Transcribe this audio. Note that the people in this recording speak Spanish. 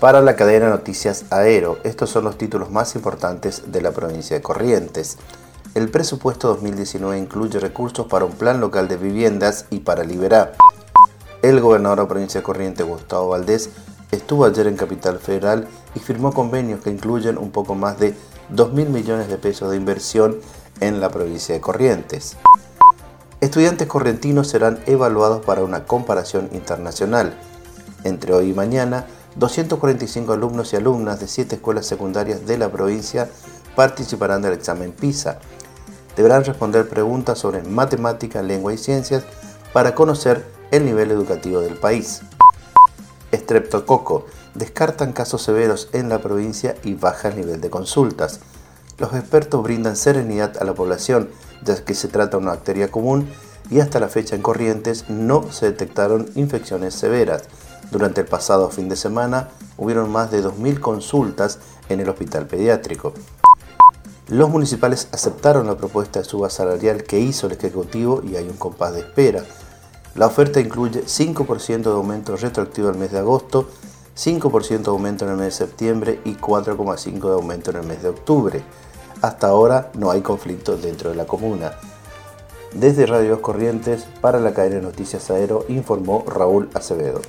para la cadena Noticias Aero. Estos son los títulos más importantes de la provincia de Corrientes. El presupuesto 2019 incluye recursos para un plan local de viviendas y para Liberar. El gobernador de la provincia de Corrientes, Gustavo Valdés, estuvo ayer en Capital Federal y firmó convenios que incluyen un poco más de 2 mil millones de pesos de inversión en la provincia de Corrientes. Estudiantes correntinos serán evaluados para una comparación internacional. Entre hoy y mañana, 245 alumnos y alumnas de 7 escuelas secundarias de la provincia participarán del examen PISA. Deberán responder preguntas sobre matemática, lengua y ciencias para conocer el nivel educativo del país. Estreptococo. Descartan casos severos en la provincia y baja el nivel de consultas. Los expertos brindan serenidad a la población, ya que se trata de una bacteria común y hasta la fecha en Corrientes no se detectaron infecciones severas. Durante el pasado fin de semana hubieron más de 2.000 consultas en el hospital pediátrico. Los municipales aceptaron la propuesta de suba salarial que hizo el Ejecutivo y hay un compás de espera. La oferta incluye 5% de aumento retroactivo al mes de agosto, 5% de aumento en el mes de septiembre y 4,5% de aumento en el mes de octubre. Hasta ahora no hay conflicto dentro de la comuna. Desde Radio Corrientes, para la cadena de Noticias Aero, informó Raúl Acevedo.